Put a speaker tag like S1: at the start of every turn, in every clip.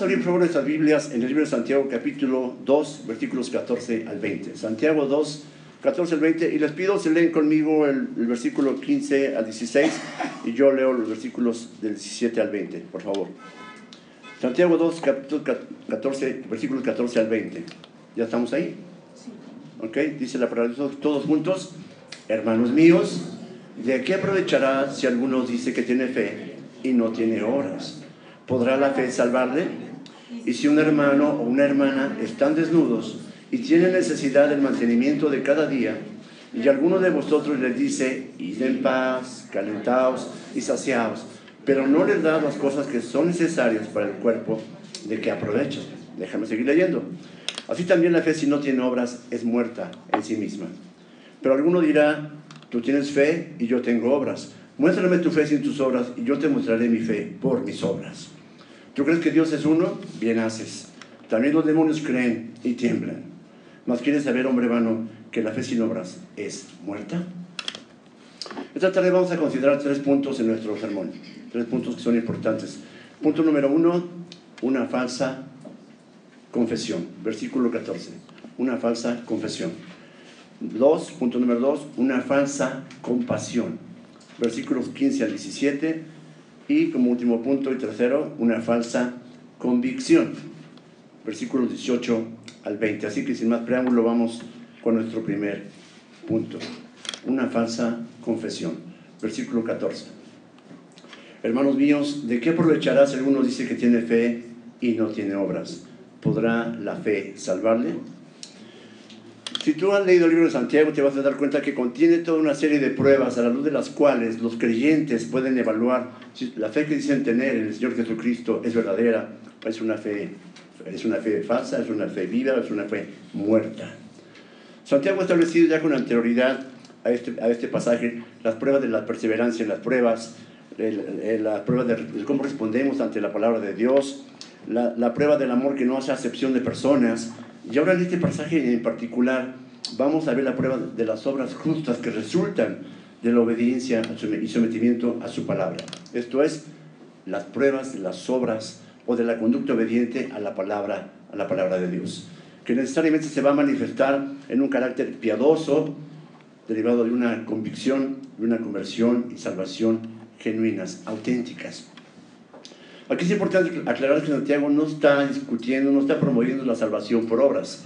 S1: Vamos a abrir por favor nuestras Biblias en el libro de Santiago capítulo 2, versículos 14 al 20. Santiago 2, 14 al 20. Y les pido se leen conmigo el, el versículo 15 al 16 y yo leo los versículos del 17 al 20, por favor. Santiago 2, capítulo 14, versículos 14 al 20. ¿Ya estamos ahí? ¿Ok? Dice la palabra de Dios todos juntos. Hermanos míos, ¿de qué aprovechará si alguno dice que tiene fe y no tiene obras? ¿Podrá la fe salvarle? Y si un hermano o una hermana están desnudos y tienen necesidad del mantenimiento de cada día, y alguno de vosotros les dice, id en paz, calentaos y saciaos, pero no les da las cosas que son necesarias para el cuerpo, ¿de qué aprovechan? Déjame seguir leyendo. Así también la fe si no tiene obras es muerta en sí misma. Pero alguno dirá, tú tienes fe y yo tengo obras. Muéstrame tu fe sin tus obras y yo te mostraré mi fe por mis obras. ¿Tú crees que Dios es uno? Bien haces. También los demonios creen y tiemblan. Mas quieres saber, hombre vano, que la fe sin obras es muerta. Esta tarde vamos a considerar tres puntos en nuestro sermón. Tres puntos que son importantes. Punto número uno, una falsa confesión. Versículo 14. Una falsa confesión. Dos, punto número dos, una falsa compasión. Versículos 15 al 17. Y como último punto y tercero, una falsa convicción. Versículos 18 al 20. Así que sin más preámbulo vamos con nuestro primer punto. Una falsa confesión. Versículo 14. Hermanos míos, ¿de qué aprovechará si alguno dice que tiene fe y no tiene obras? ¿Podrá la fe salvarle? Si tú has leído el libro de Santiago, te vas a dar cuenta que contiene toda una serie de pruebas a la luz de las cuales los creyentes pueden evaluar si la fe que dicen tener en el Señor Jesucristo es verdadera, es una fe, es una fe falsa, es una fe viva, es una fe muerta. Santiago ha establecido ya con anterioridad a este, a este pasaje las pruebas de la perseverancia en las pruebas, las pruebas de cómo respondemos ante la palabra de Dios, la, la, prueba del amor que no hace acepción de personas. Y ahora en este pasaje en particular vamos a ver la prueba de las obras justas que resultan de la obediencia y sometimiento a su palabra. Esto es, las pruebas de las obras o de la conducta obediente a la palabra, a la palabra de Dios, que necesariamente se va a manifestar en un carácter piadoso, derivado de una convicción, de una conversión y salvación genuinas, auténticas. Aquí es importante aclarar que Santiago no está discutiendo, no está promoviendo la salvación por obras.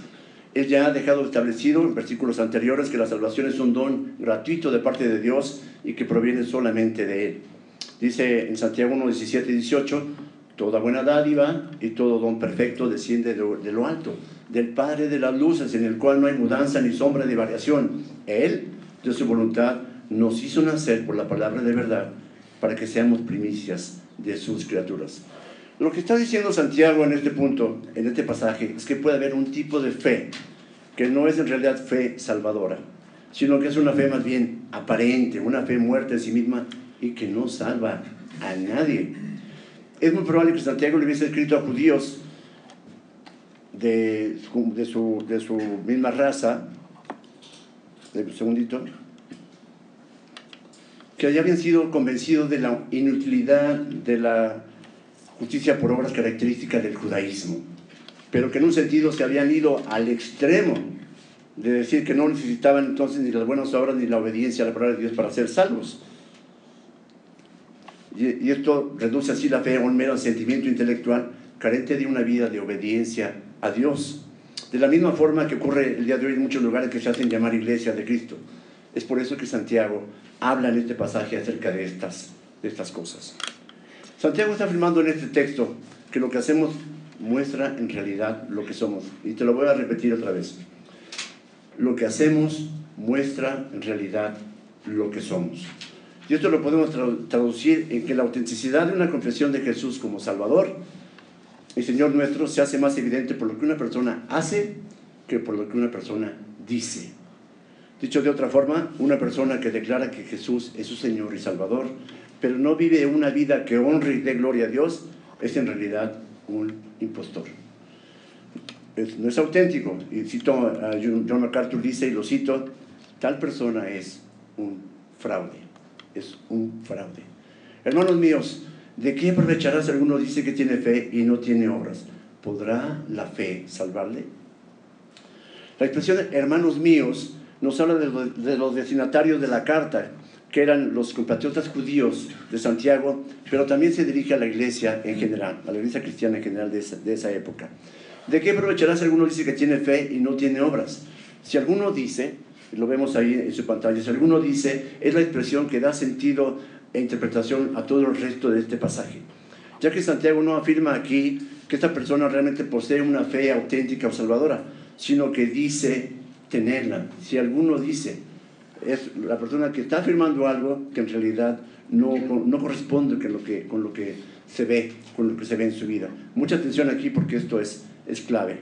S1: Él ya ha dejado establecido en versículos anteriores que la salvación es un don gratuito de parte de Dios y que proviene solamente de Él. Dice en Santiago 1, 17 y 18, toda buena dádiva y todo don perfecto desciende de lo, alto, del Padre de las luces, en el cual no hay mudanza ni sombra de variación. Él, de su voluntad, nos hizo nacer por la palabra de verdad para que seamos primicias de sus criaturas. Lo que está diciendo Santiago en este punto, en este pasaje, es que puede haber un tipo de fe que no es en realidad fe salvadora, sino que es una fe más bien aparente, una fe muerta en sí misma y que no salva a nadie. Es muy probable que Santiago le hubiese escrito a judíos de, su, misma raza, un segundito, que ya habían sido convencidos de la inutilidad de la justicia por obras características del judaísmo, pero que en un sentido se habían ido al extremo de decir que no necesitaban entonces ni las buenas obras ni la obediencia a la palabra de Dios para ser salvos. Y, esto reduce así la fe a un mero sentimiento intelectual carente de una vida de obediencia a Dios. De la misma forma que ocurre el día de hoy en muchos lugares que se hacen llamar iglesia de Cristo. Es por eso que Santiago habla en este pasaje acerca de estas, de estas cosas. Santiago está afirmando en este texto que lo que hacemos muestra en realidad lo que somos. Y te lo voy a repetir otra vez. Lo que hacemos muestra en realidad lo que somos. Y esto lo podemos traducir en que la autenticidad de una confesión de Jesús como Salvador y Señor nuestro se hace más evidente por lo que una persona hace que por lo que una persona dice. Dicho de otra forma, una persona que declara que Jesús es su Señor y Salvador, pero no vive una vida que honre y dé gloria a Dios, es en realidad un impostor. No es auténtico. Y cito a John MacArthur dice, y lo cito, tal persona es un fraude, es un fraude. Hermanos míos, ¿De qué aprovechará si alguno dice que tiene fe y no tiene obras? ¿Podrá la fe salvarle? La expresión hermanos míos nos habla de, los destinatarios de la carta, que eran los compatriotas judíos de Santiago, pero también se dirige a la iglesia en general, a la iglesia cristiana en general de esa, época. ¿De qué aprovechará si alguno dice que tiene fe y no tiene obras? Si alguno dice, lo vemos ahí en su pantalla, si alguno dice, es la expresión que da sentido e interpretación a todo el resto de este pasaje. Ya que Santiago no afirma aquí que esta persona realmente posee una fe auténtica o salvadora, sino que dice tenerla. Si alguno dice, es la persona que está afirmando algo que en realidad no, no corresponde con lo, que, con lo que se ve, con lo que se ve en su vida. Mucha atención aquí porque esto es, es clave.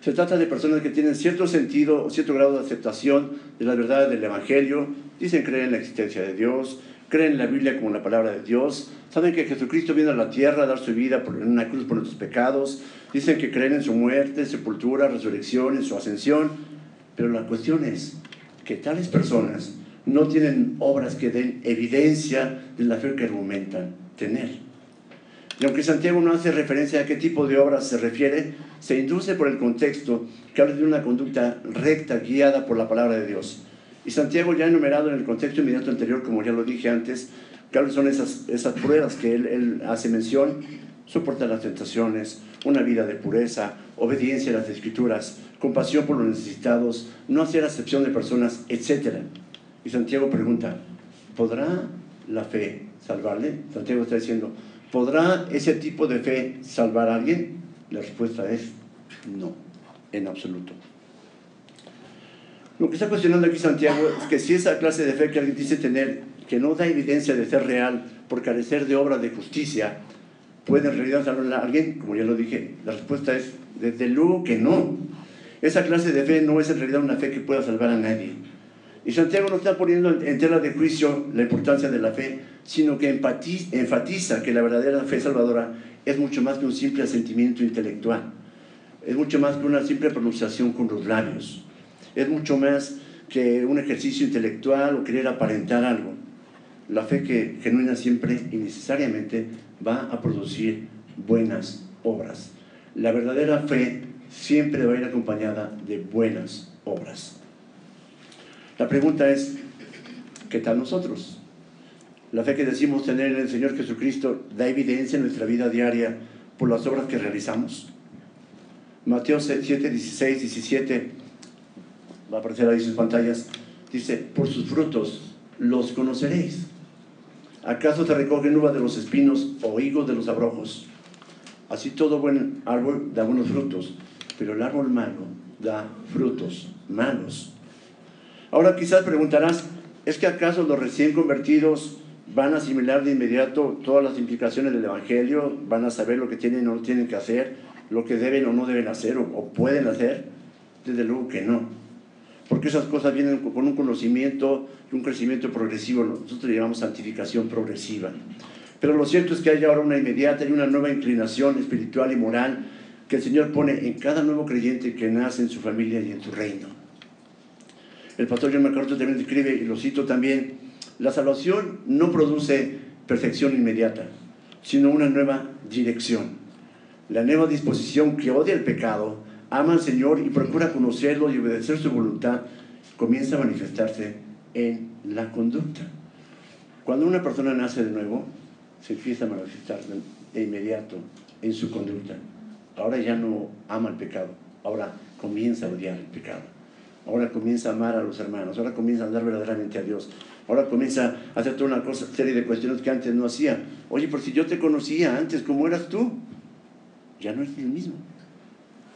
S1: Se trata de personas que tienen cierto sentido o cierto grado de aceptación de la verdad del Evangelio, dicen creer en la existencia de Dios, creen en la Biblia como la palabra de Dios, saben que Jesucristo viene a la tierra a dar su vida en una cruz por nuestros pecados, dicen que creen en su muerte, sepultura, resurrección, en su ascensión, pero la cuestión es que tales personas no tienen obras que den evidencia de la fe que argumentan tener. Y aunque Santiago no hace referencia a qué tipo de obras se refiere, se induce por el contexto que habla de una conducta recta guiada por la palabra de Dios. Y Santiago ya ha enumerado en el contexto inmediato anterior, como ya lo dije antes, cuáles son esas, esas pruebas que él, él hace mención, soportar las tentaciones, una vida de pureza, obediencia a las escrituras, compasión por los necesitados, no hacer acepción de personas, etc. Y Santiago pregunta, ¿podrá la fe salvarle? Santiago está diciendo, ¿podrá ese tipo de fe salvar a alguien? La respuesta es no, en absoluto. Lo que está cuestionando aquí Santiago es que si esa clase de fe que alguien dice tener, que no da evidencia de ser real por carecer de obra de justicia, puede en realidad salvar a alguien, como ya lo dije, la respuesta es desde luego que no. Esa clase de fe no es en realidad una fe que pueda salvar a nadie. Y Santiago no está poniendo en tela de juicio la importancia de la fe, sino que enfatiza que la verdadera fe salvadora es mucho más que un simple asentimiento intelectual. Es mucho más que una simple pronunciación con los labios es mucho más que un ejercicio intelectual o querer aparentar algo. La fe que genuina siempre y necesariamente va a producir buenas obras. La verdadera fe siempre va a ir acompañada de buenas obras. La pregunta es, ¿qué tal nosotros? La fe que decimos tener en el Señor Jesucristo da evidencia en nuestra vida diaria por las obras que realizamos. Mateo 7, 16, 17 va a aparecer ahí sus pantallas, dice, por sus frutos los conoceréis. ¿Acaso te recogen uvas de los espinos o higos de los abrojos? Así todo buen árbol da buenos frutos, pero el árbol malo da frutos malos. Ahora quizás preguntarás, ¿es que acaso los recién convertidos van a asimilar de inmediato todas las implicaciones del Evangelio? ¿Van a saber lo que tienen o no tienen que hacer? ¿Lo que deben o no deben hacer o pueden hacer? Desde luego que no porque esas cosas vienen con un conocimiento y un crecimiento progresivo. Nosotros le llamamos santificación progresiva. Pero lo cierto es que hay ahora una inmediata y una nueva inclinación espiritual y moral que el Señor pone en cada nuevo creyente que nace en su familia y en su reino. El pastor John MacArthur también escribe, y lo cito también, la salvación no produce perfección inmediata, sino una nueva dirección. La nueva disposición que odia el pecado ama al Señor y procura conocerlo y obedecer su voluntad, comienza a manifestarse en la conducta. Cuando una persona nace de nuevo, se empieza a manifestar de inmediato en su conducta. Ahora ya no ama el pecado, ahora comienza a odiar el pecado. Ahora comienza a amar a los hermanos, ahora comienza a andar verdaderamente a Dios. Ahora comienza a hacer toda una cosa, serie de cuestiones que antes no hacía. Oye, por si yo te conocía antes, ¿cómo eras tú? Ya no es el mismo.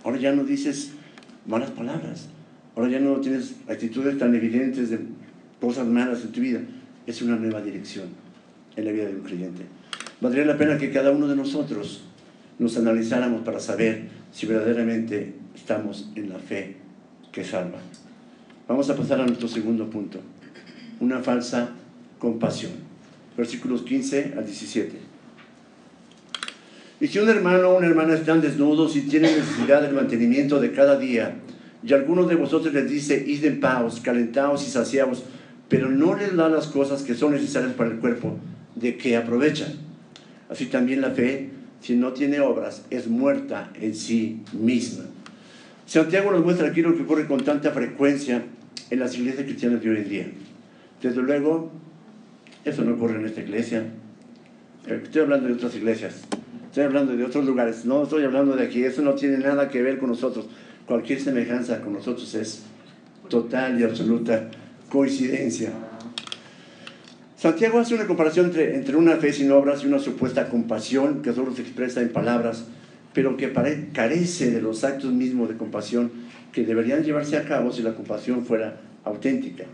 S1: Ahora ya no dices malas palabras. Ahora ya no tienes actitudes tan evidentes de cosas malas en tu vida. Es una nueva dirección en la vida de un creyente. Valdría la pena que cada uno de nosotros nos analizáramos para saber si verdaderamente estamos en la fe que salva. Vamos a pasar a nuestro segundo punto. Una falsa compasión. Versículos 15 al 17. Y si un hermano o una hermana están desnudos y tienen necesidad del mantenimiento de cada día, y alguno de vosotros les dice, id en paz, calentaos y saciaos, pero no les da las cosas que son necesarias para el cuerpo, ¿de qué aprovechan? Así también la fe, si no tiene obras, es muerta en sí misma. Santiago nos muestra aquí lo que ocurre con tanta frecuencia en las iglesias cristianas de hoy en día. Desde luego, eso no ocurre en esta iglesia. Estoy hablando de otras iglesias, estoy hablando de otros lugares, no estoy hablando de aquí, eso no tiene nada que ver con nosotros. Cualquier semejanza con nosotros es total y absoluta coincidencia. Santiago hace una comparación entre, entre una fe sin obras y una supuesta compasión que solo se expresa en palabras, pero que carece de los actos mismos de compasión que deberían llevarse a cabo si la compasión fuera auténtica.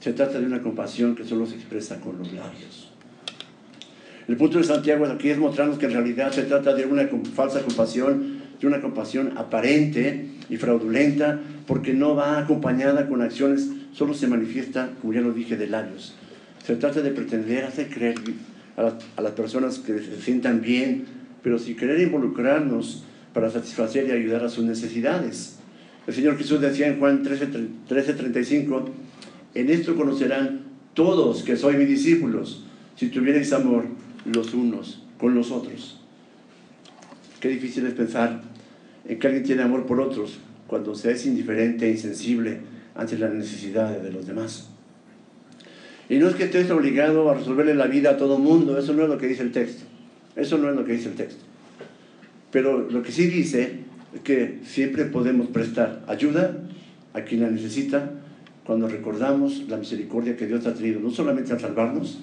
S1: Se trata de una compasión que solo se expresa con los labios. El punto de Santiago aquí es mostrarnos que en realidad se trata de una falsa compasión, de una compasión aparente y fraudulenta, porque no va acompañada con acciones, solo se manifiesta, como ya lo dije, de labios. Se trata de pretender hacer creer a, las personas que se sientan bien, pero sin querer involucrarnos para satisfacer y ayudar a sus necesidades. El Señor Jesús decía en Juan 13:35, en esto conocerán todos que soy mis discípulos, si tuvierais amor los unos con los otros. Qué difícil es pensar en que alguien tiene amor por otros cuando se es indiferente e insensible ante las necesidades de los demás. Y no es que estés obligado a resolverle la vida a todo mundo, eso no es lo que dice el texto. Eso no es lo que dice el texto. Pero lo que sí dice es que siempre podemos prestar ayuda a quien la necesita cuando recordamos la misericordia que Dios ha tenido, no solamente al salvarnos,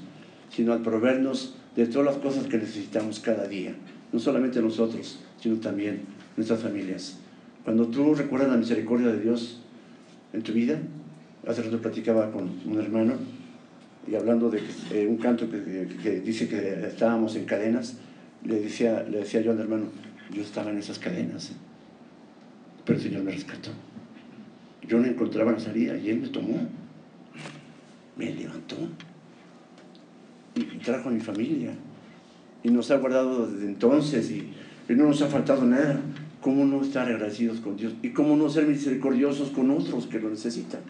S1: sino al proveernos de todas las cosas que necesitamos cada día. No solamente nosotros, sino también nuestras familias. Cuando tú recuerdas la misericordia de Dios en tu vida, hace rato platicaba con un hermano, y hablando de eh, un canto que, dice que estábamos en cadenas, le decía, le decía yo al hermano, yo estaba en esas cadenas, ¿eh? pero el Señor me rescató. Yo no encontraba la salida y Él me tomó, me levantó y trajo a mi familia. Y nos ha guardado desde entonces y, y no nos ha faltado nada. ¿Cómo no estar agradecidos con Dios? ¿Y cómo no ser misericordiosos con otros que lo necesitan?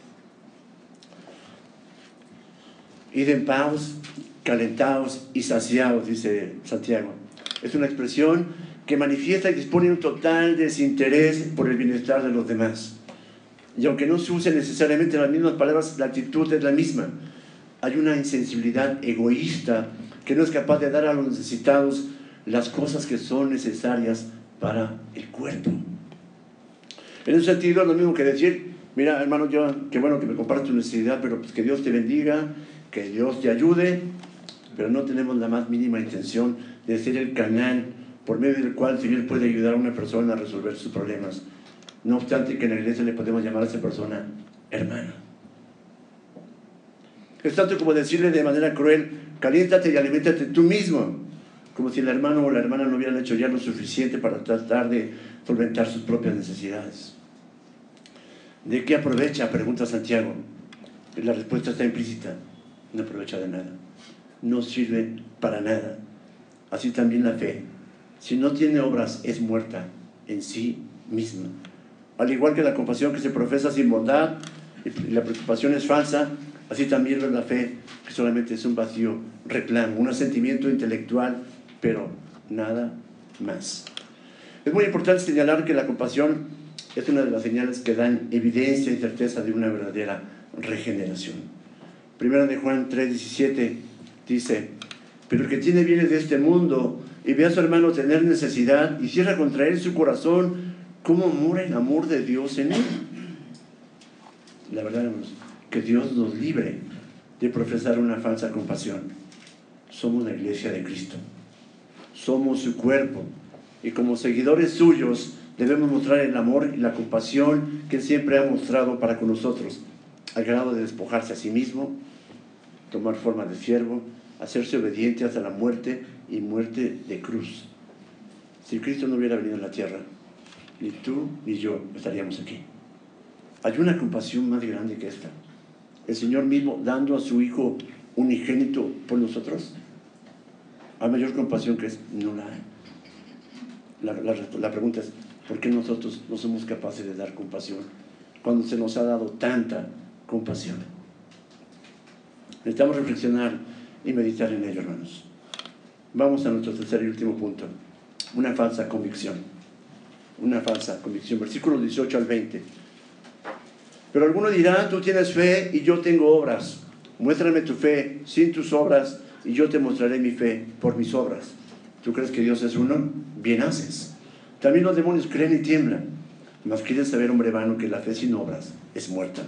S1: Id en paz, calentados y saciados, dice Santiago. Es una expresión que manifiesta y dispone un total desinterés por el bienestar de los demás. Y aunque no se use necesariamente las mismas palabras, la actitud es la misma. Hay una insensibilidad egoísta que no es capaz de dar a los necesitados las cosas que son necesarias para el cuerpo. En ese sentido, es lo mismo que decir, mira, hermano, yo, qué bueno que me compartas tu necesidad, pero pues que Dios te bendiga, que Dios te ayude, pero no tenemos la más mínima intención de ser el canal por medio del cual el Señor puede ayudar a una persona a resolver sus problemas. No obstante que en la iglesia le podemos llamar a esa persona hermano. Es tanto como decirle de manera cruel, caliéntate y aliméntate tú mismo, como si el hermano o la hermana no hubieran hecho ya lo suficiente para tratar de solventar sus propias necesidades. ¿De qué aprovecha? Pregunta Santiago. La respuesta está implícita no aprovecha de nada, no sirve para nada. Así también la fe, si no tiene obras, es muerta en sí misma. Al igual que la compasión que se profesa sin bondad y la preocupación es falsa, así también la fe, que solamente es un vacío reclamo, un asentimiento intelectual, pero nada más. Es muy importante señalar que la compasión es una de las señales que dan evidencia y certeza de una verdadera regeneración. Primera de Juan 3:17 dice, pero el que tiene bienes de este mundo y ve a su hermano tener necesidad y cierra contra él su corazón, ¿cómo mora el amor de Dios en él? La verdad, es que Dios nos libre de profesar una falsa compasión. Somos la iglesia de Cristo. Somos su cuerpo. Y como seguidores suyos debemos mostrar el amor y la compasión que siempre ha mostrado para con nosotros, al grado de despojarse a sí mismo tomar forma de siervo, hacerse obediente hasta la muerte y muerte de cruz. Si Cristo no hubiera venido a la tierra, ni tú ni yo estaríamos aquí. Hay una compasión más grande que esta. El Señor mismo dando a su Hijo unigénito por nosotros. Hay mayor compasión que es, no la hay. La, pregunta es, ¿por qué nosotros no somos capaces de dar compasión cuando se nos ha dado tanta compasión? Necesitamos reflexionar y meditar en ello, hermanos. Vamos a nuestro tercer y último punto. Una falsa convicción. Una falsa convicción. Versículos 18 al 20. Pero alguno dirá, tú tienes fe y yo tengo obras. Muéstrame tu fe sin tus obras y yo te mostraré mi fe por mis obras. ¿Tú crees que Dios es uno? Bien haces. También los demonios creen y tiemblan. Mas quieres saber, hombre vano, que la fe sin obras es muerta.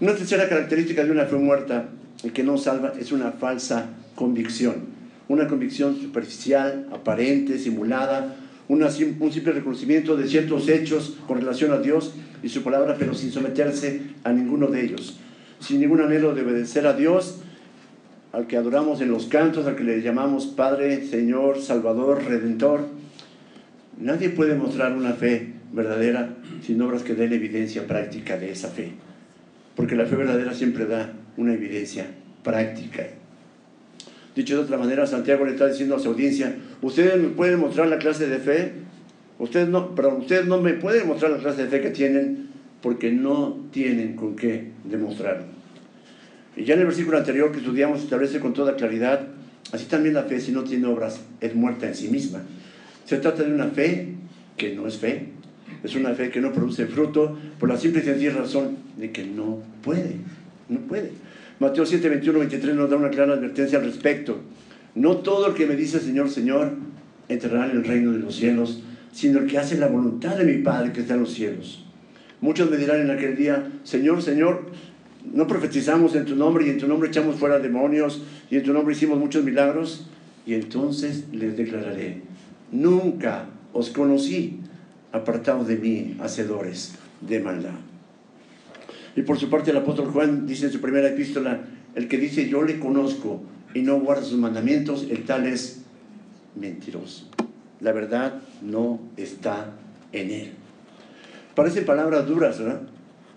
S1: Una tercera característica de una fe muerta y que no salva es una falsa convicción una convicción superficial, aparente, simulada, un simple reconocimiento de ciertos hechos con relación a Dios y su palabra, pero sin someterse a ninguno de ellos, sin ningún anhelo de obedecer a Dios, al que adoramos en los cantos, al que le llamamos Padre, Señor, Salvador, Redentor. Nadie puede mostrar una fe verdadera sin obras que den evidencia práctica de esa fe, porque la fe verdadera siempre da una evidencia práctica. Dicho de otra manera, Santiago le está diciendo a su audiencia, ustedes me pueden mostrar la clase de fe, ustedes no, pero ustedes no me pueden mostrar la clase de fe que tienen porque no tienen con qué demostrarlo. Y ya en el versículo anterior que estudiamos establece con toda claridad, así también la fe si no tiene obras es muerta en sí misma. Se trata de una fe que no es fe, es una fe que no produce fruto por la simple y sencilla razón de que no puede, no puede. Mateo 7, 21, 23 nos da una clara advertencia al respecto. No todo el que me dice Señor, Señor, entrará en el reino de los cielos, sino el que hace la voluntad de mi Padre que está en los cielos. Muchos me dirán en aquel día, Señor, Señor, no profetizamos en tu nombre y en tu nombre echamos fuera demonios y en tu nombre hicimos muchos milagros. Y entonces les declararé, nunca os conocí, apartados de mí, hacedores de maldad. Y por su parte el apóstol Juan dice en su primera epístola, el que dice yo le conozco y no guarda sus mandamientos, el tal es mentiroso. La verdad no está en él. Parecen palabras duras, ¿verdad?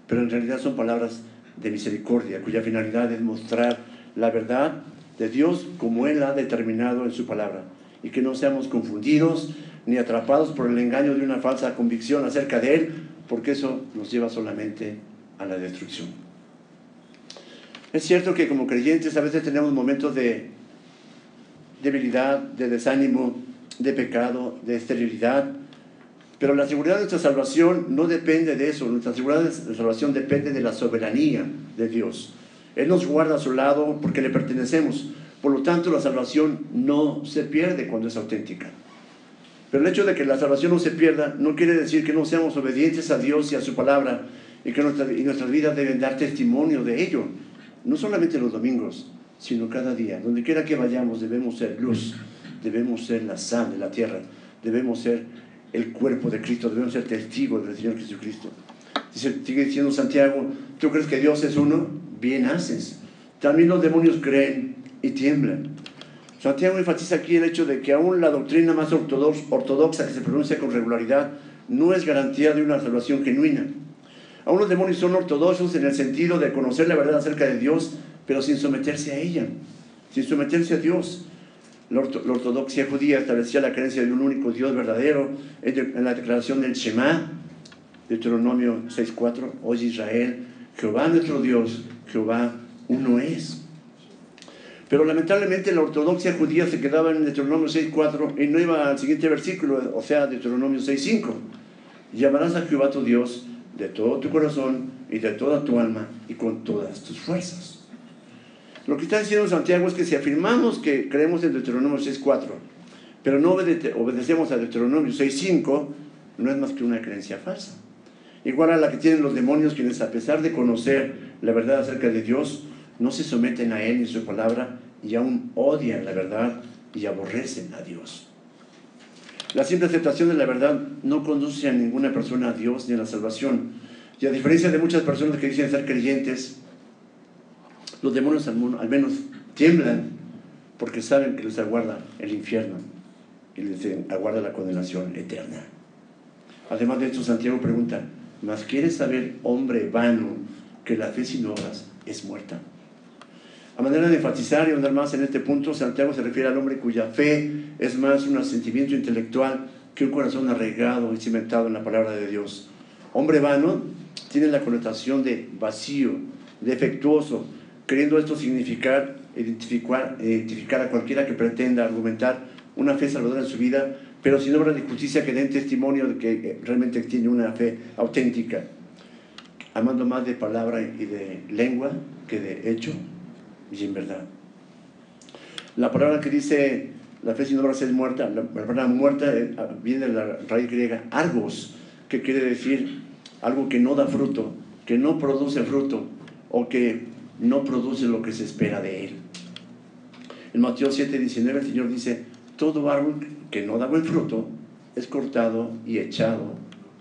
S1: Pero en realidad son palabras de misericordia, cuya finalidad es mostrar la verdad de Dios como Él ha determinado en su palabra. Y que no seamos confundidos ni atrapados por el engaño de una falsa convicción acerca de Él, porque eso nos lleva solamente a la destrucción. Es cierto que como creyentes a veces tenemos momentos de debilidad, de desánimo, de pecado, de esterilidad, pero la seguridad de nuestra salvación no depende de eso, nuestra seguridad de salvación depende de la soberanía de Dios. Él nos guarda a su lado porque le pertenecemos, por lo tanto la salvación no se pierde cuando es auténtica. Pero el hecho de que la salvación no se pierda no quiere decir que no seamos obedientes a Dios y a su palabra y que nuestras vidas deben dar testimonio de ello, no solamente los domingos, sino cada día. Donde quiera que vayamos debemos ser luz, debemos ser la sal de la tierra, debemos ser el cuerpo de Cristo, debemos ser testigos del Señor Jesucristo. sigue diciendo Santiago, ¿tú crees que Dios es uno? Bien haces. También los demonios creen y tiemblan. Santiago enfatiza aquí el hecho de que aún la doctrina más ortodoxa que se pronuncia con regularidad no es garantía de una salvación genuina. Aún los demonios son ortodoxos en el sentido de conocer la verdad acerca de Dios, pero sin someterse a ella, sin someterse a Dios. La, ortodoxia judía establecía la creencia de un único Dios verdadero en la declaración del Shema, Deuteronomio 6.4, oye Israel, Jehová nuestro Dios, Jehová uno es. Pero lamentablemente la ortodoxia judía se quedaba en Deuteronomio 6.4 y no iba al siguiente versículo, o sea, Deuteronomio 6.5. Llamarás a Jehová tu Dios de todo tu corazón y de toda tu alma y con todas tus fuerzas. Lo que está diciendo Santiago es que si afirmamos que creemos en Deuteronomio 6.4, pero no obedecemos a Deuteronomio 6.5, no es más que una creencia falsa. Igual a la que tienen los demonios quienes a pesar de conocer la verdad acerca de Dios, no se someten a Él ni a su palabra y aún odian la verdad y aborrecen a Dios. La simple aceptación de la verdad no conduce a ninguna persona a Dios ni a la salvación. Y a diferencia de muchas personas que dicen ser creyentes, los demonios al menos tiemblan porque saben que les aguarda el infierno y les aguarda la condenación eterna. Además de esto, Santiago pregunta, ¿mas quieres saber, hombre vano, que la fe sin obras es muerta? A manera de enfatizar y andar más en este punto, Santiago se refiere al hombre cuya fe es más un sentimiento intelectual que un corazón arraigado y cimentado en la palabra de Dios. Hombre vano tiene la connotación de vacío, defectuoso, queriendo esto significar, identificar, identificar a cualquiera que pretenda argumentar una fe salvadora en su vida, pero sin obras de justicia que den testimonio de que eh, realmente tiene una fe auténtica, amando más de palabra y de lengua que de hecho y en verdad. La palabra que dice la fe sin obras es muerta, la palabra muerta eh, viene de la raíz griega argos, que quiere decir algo que no da fruto, que no produce fruto o que no produce lo que se espera de él. En Mateo 7, 19 el Señor dice, todo árbol que no da buen fruto es cortado y echado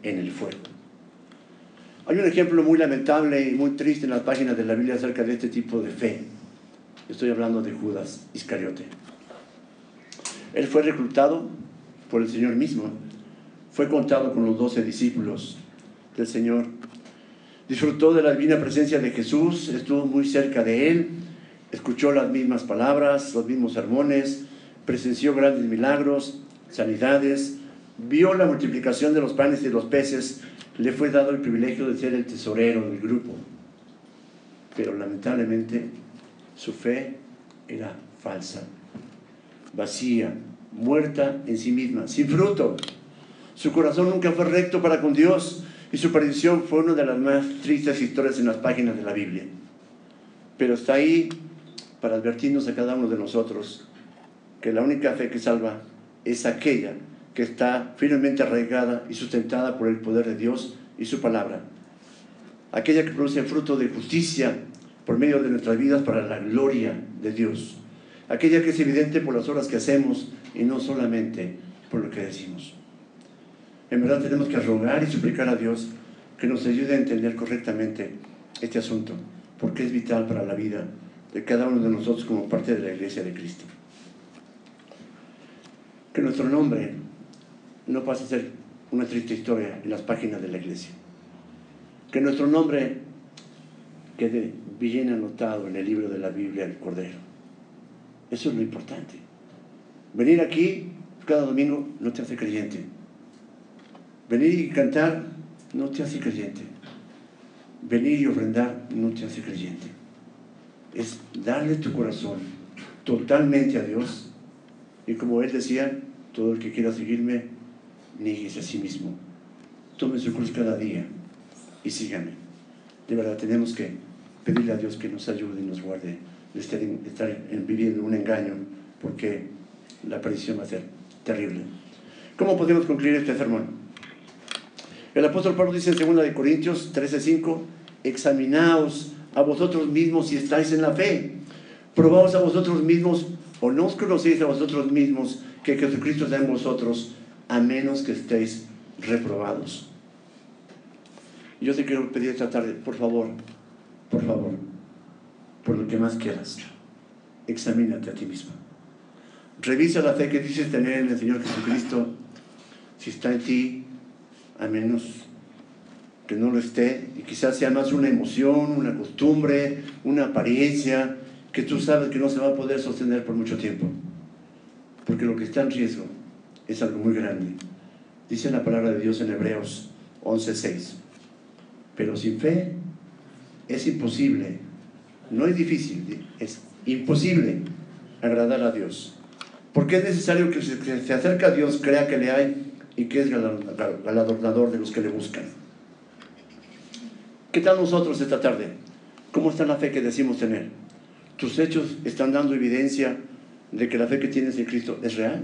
S1: en el fuego. Hay un ejemplo muy lamentable y muy triste en las páginas de la Biblia acerca de este tipo de fe. Estoy hablando de Judas Iscariote. Él fue reclutado por el Señor mismo. Fue contado con los doce discípulos del Señor. Disfrutó de la divina presencia de Jesús, estuvo muy cerca de Él, escuchó las mismas palabras, los mismos sermones, presenció grandes milagros, sanidades, vio la multiplicación de los panes y los peces, le fue dado el privilegio de ser el tesorero del grupo. Pero lamentablemente su fe era falsa, vacía, muerta en sí misma, sin fruto. Su corazón nunca fue recto para con Dios y su perdición fue una de las más tristes historias en las páginas de la Biblia. Pero está ahí para advertirnos a cada uno de nosotros que la única fe que salva es aquella que está firmemente arraigada y sustentada por el poder de Dios y su palabra. Aquella que produce fruto de justicia por medio de nuestras vidas para la gloria de Dios. Aquella que es evidente por las obras que hacemos y no solamente por lo que decimos. En verdad tenemos que rogar y suplicar a Dios que nos ayude a entender correctamente este asunto, porque es vital para la vida de cada uno de nosotros como parte de la iglesia de Cristo que nuestro nombre no pase a ser una triste historia en las páginas de la iglesia. Que nuestro nombre quede bien anotado en el libro de la Biblia del Cordero. Eso es lo importante. Venir aquí cada domingo no te hace creyente. Venir y cantar no te hace creyente. Venir y ofrendar no te hace creyente. Es darle tu corazón totalmente a Dios y como él decía, todo el que quiera seguirme, nieguese a sí mismo. Tome su cruz cada día y sígame. De verdad, tenemos que pedirle a Dios que nos ayude y nos guarde de estar, viviendo un engaño, porque la aparición va a ser terrible. ¿Cómo podemos concluir este sermón? El apóstol Pablo dice en 2 Corintios 13:5, examinaos a vosotros mismos si estáis en la fe. Probaos a vosotros mismos o no os conocéis a vosotros mismos que Jesucristo está en vosotros, a menos que estéis reprobados. Yo te quiero pedir esta tarde, por favor, por favor, por lo que más quieras, examínate a ti mismo. Revisa la fe que dices tener en el Señor Jesucristo, si está en ti, a menos que no lo esté, y quizás sea más una emoción, una costumbre, una apariencia, que tú sabes que no se va a poder sostener por mucho tiempo. Porque lo que está en riesgo es algo muy grande. Dice la palabra de Dios en Hebreos 11:6. Pero sin fe es imposible, no es difícil, es imposible agradar a Dios. Porque es necesario que se acerca a Dios crea que le hay y que es galardonador de los que le buscan. ¿Qué tal nosotros esta tarde? ¿Cómo está la fe que decimos tener? tus hechos están dando evidencia de que la fe que tienes en Cristo es real.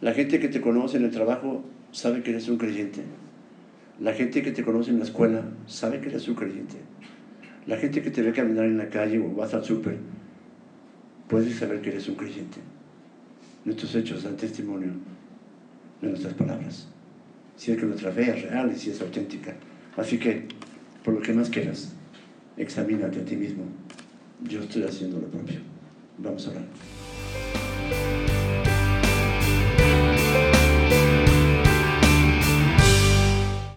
S1: La gente que te conoce en el trabajo sabe que eres un creyente. La gente que te conoce en la escuela sabe que eres un creyente. La gente que te ve caminar en la calle o vas al súper puede saber que eres un creyente. Nuestros hechos dan testimonio nuestras palabras. Si es que nuestra fe es real y si es auténtica. Así que, por lo que más quieras, examínate a ti mismo yo estoy haciendo lo propio. Vamos a hablar.